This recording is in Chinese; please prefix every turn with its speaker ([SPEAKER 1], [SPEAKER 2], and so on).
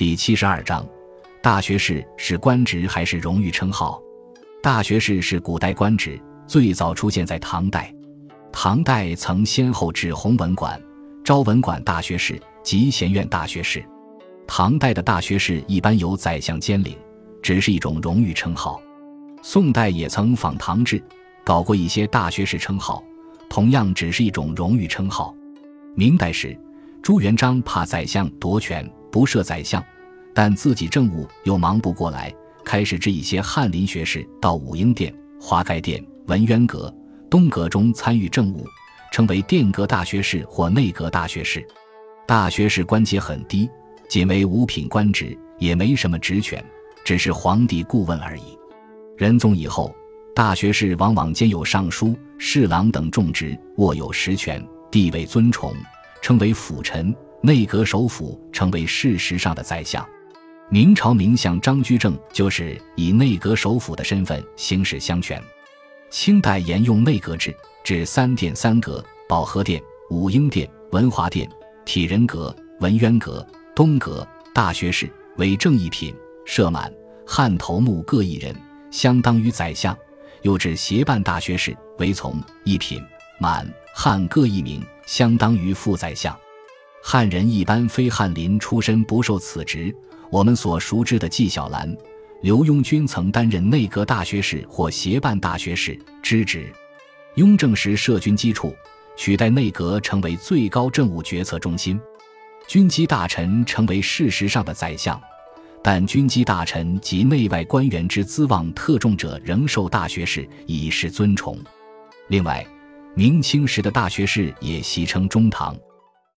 [SPEAKER 1] 第七十二章，大学士是官职还是荣誉称号？大学士是古代官职，最早出现在唐代。唐代曾先后置弘文馆、昭文馆大学士及贤院大学士。唐代的大学士一般由宰相兼领，只是一种荣誉称号。宋代也曾仿唐制，搞过一些大学士称号，同样只是一种荣誉称号。明代时，朱元璋怕宰相夺权。不设宰相，但自己政务又忙不过来，开始制一些翰林学士到武英殿、华盖殿、文渊阁、东阁中参与政务，称为殿阁大学士或内阁大学士。大学士官阶很低，仅为五品官职，也没什么职权，只是皇帝顾问而已。仁宗以后，大学士往往兼有尚书、侍郎等重职，握有实权，地位尊崇，称为辅臣。内阁首辅成为事实上的宰相，明朝名相张居正就是以内阁首辅的身份行使相权。清代沿用内阁制，置三殿三阁：保和殿、武英殿、文华殿、体仁阁、文渊阁、东阁。大学士为正一品，设满、汉头目各一人，相当于宰相；又置协办大学士为从一品，满、汉各一名，相当于副宰相。汉人一般非翰林出身不受此职。我们所熟知的纪晓岚、刘墉均曾担任内阁大学士或协办大学士之职。雍正时设军机处，取代内阁成为最高政务决策中心。军机大臣成为事实上的宰相，但军机大臣及内外官员之资望特重者仍受大学士以示尊崇。另外，明清时的大学士也习称中堂。